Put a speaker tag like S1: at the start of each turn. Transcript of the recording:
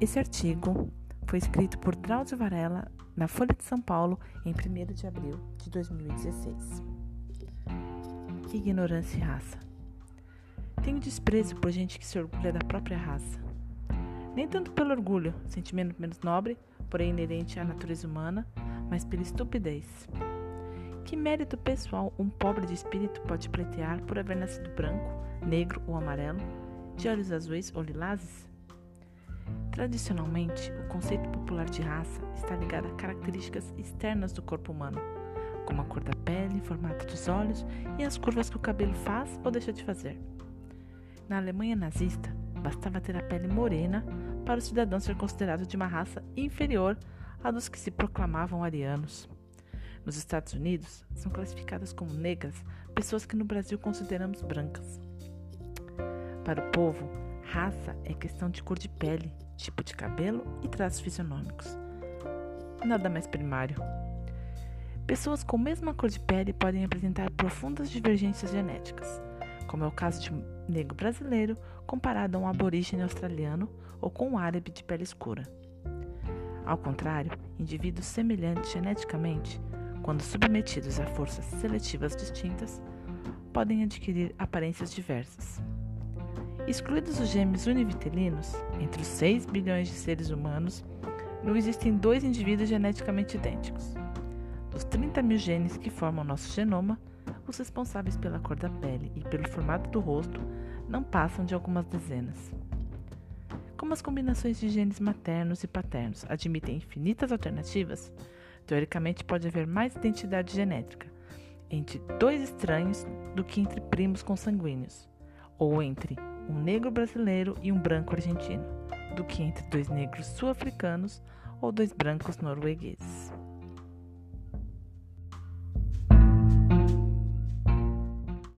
S1: Esse artigo foi escrito por Drauzio Varela na Folha de São Paulo em 1 de abril de 2016. Ignorância e raça. Tenho desprezo por gente que se orgulha da própria raça. Nem tanto pelo orgulho, sentimento menos nobre, porém inerente à natureza humana, mas pela estupidez. Que mérito pessoal um pobre de espírito pode pleitear por haver nascido branco, negro ou amarelo, de olhos azuis ou lilazes? Tradicionalmente, o conceito popular de raça está ligado a características externas do corpo humano, como a cor da pele, formato dos olhos e as curvas que o cabelo faz ou deixa de fazer. Na Alemanha nazista, bastava ter a pele morena para o cidadão ser considerado de uma raça inferior à dos que se proclamavam arianos. Nos Estados Unidos, são classificadas como negras pessoas que no Brasil consideramos brancas. Para o povo, raça é questão de cor de pele, tipo de cabelo e traços fisionômicos. Nada mais primário. Pessoas com a mesma cor de pele podem apresentar profundas divergências genéticas, como é o caso de um negro brasileiro comparado a um aborígene australiano ou com um árabe de pele escura. Ao contrário, indivíduos semelhantes geneticamente, quando submetidos a forças seletivas distintas, podem adquirir aparências diversas. Excluídos os gêmeos univitelinos, entre os 6 bilhões de seres humanos, não existem dois indivíduos geneticamente idênticos. Dos 30 mil genes que formam nosso genoma, os responsáveis pela cor da pele e pelo formato do rosto não passam de algumas dezenas. Como as combinações de genes maternos e paternos admitem infinitas alternativas, teoricamente pode haver mais identidade genética entre dois estranhos do que entre primos consanguíneos, ou entre um negro brasileiro e um branco argentino, do que entre dois negros sul-africanos ou dois brancos noruegueses.